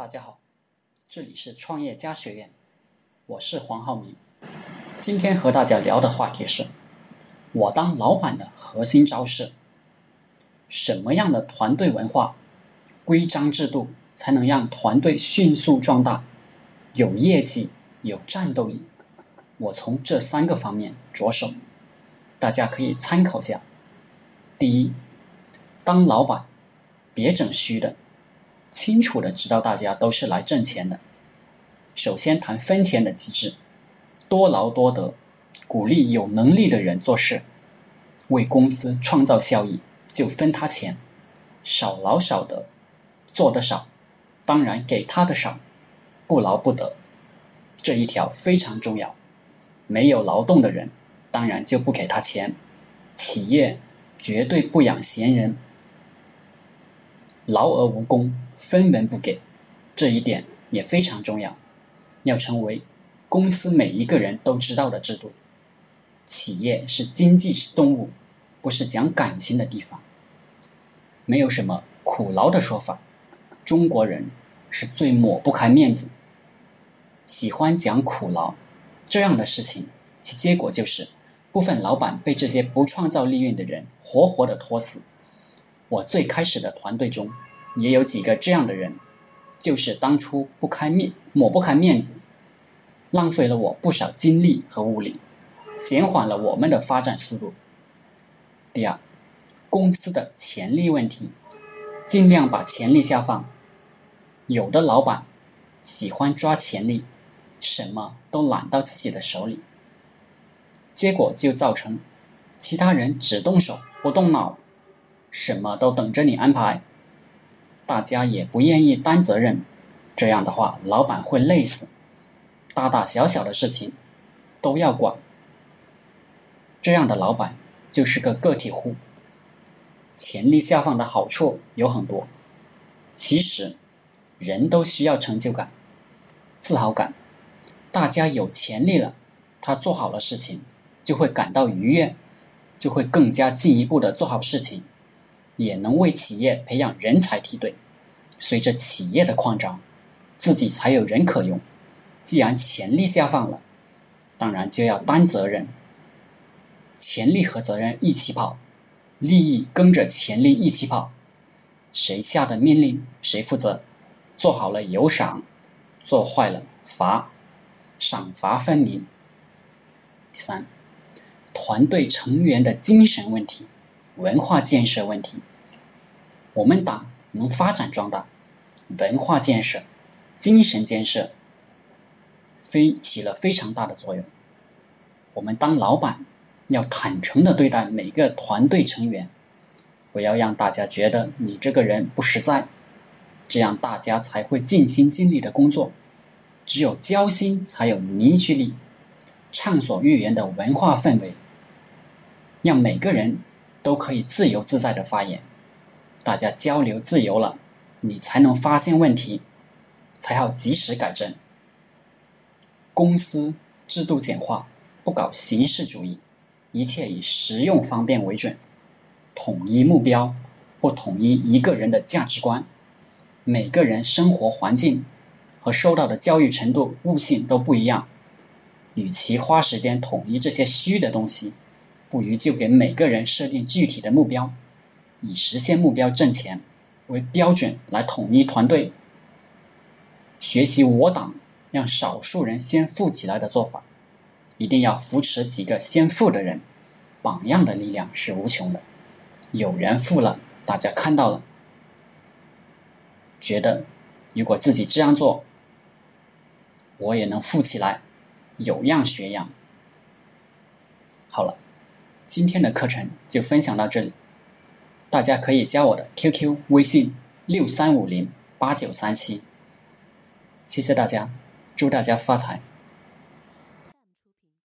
大家好，这里是创业家学院，我是黄浩明。今天和大家聊的话题是，我当老板的核心招式。什么样的团队文化、规章制度才能让团队迅速壮大、有业绩、有战斗力？我从这三个方面着手，大家可以参考下。第一，当老板别整虚的。清楚的知道大家都是来挣钱的，首先谈分钱的机制，多劳多得，鼓励有能力的人做事，为公司创造效益就分他钱，少劳少得，做得少，当然给他的少，不劳不得，这一条非常重要，没有劳动的人，当然就不给他钱，企业绝对不养闲人。劳而无功，分文不给，这一点也非常重要，要成为公司每一个人都知道的制度。企业是经济动物，不是讲感情的地方，没有什么苦劳的说法。中国人是最抹不开面子，喜欢讲苦劳，这样的事情，其结果就是部分老板被这些不创造利润的人活活的拖死。我最开始的团队中也有几个这样的人，就是当初不开面抹不开面子，浪费了我不少精力和物力，减缓了我们的发展速度。第二，公司的潜力问题，尽量把潜力下放。有的老板喜欢抓潜力，什么都揽到自己的手里，结果就造成其他人只动手不动脑。什么都等着你安排，大家也不愿意担责任，这样的话，老板会累死，大大小小的事情都要管，这样的老板就是个个体户。潜力下放的好处有很多，其实人都需要成就感、自豪感，大家有潜力了，他做好了事情就会感到愉悦，就会更加进一步的做好事情。也能为企业培养人才梯队。随着企业的扩张，自己才有人可用。既然潜力下放了，当然就要担责任。潜力和责任一起跑，利益跟着潜力一起跑。谁下的命令谁负责，做好了有赏，做坏了罚，赏罚分明。第三，团队成员的精神问题。文化建设问题，我们党能发展壮大，文化建设、精神建设非起了非常大的作用。我们当老板要坦诚的对待每个团队成员，不要让大家觉得你这个人不实在，这样大家才会尽心尽力的工作。只有交心，才有凝聚力，畅所欲言的文化氛围，让每个人。都可以自由自在的发言，大家交流自由了，你才能发现问题，才好及时改正。公司制度简化，不搞形式主义，一切以实用方便为准。统一目标，不统一一个人的价值观。每个人生活环境和受到的教育程度、悟性都不一样，与其花时间统一这些虚的东西。不如就给每个人设定具体的目标，以实现目标挣钱为标准来统一团队。学习我党让少数人先富起来的做法，一定要扶持几个先富的人，榜样的力量是无穷的。有人富了，大家看到了，觉得如果自己这样做，我也能富起来，有样学样。好了。今天的课程就分享到这里，大家可以加我的 QQ 微信六三五零八九三七，谢谢大家，祝大家发财。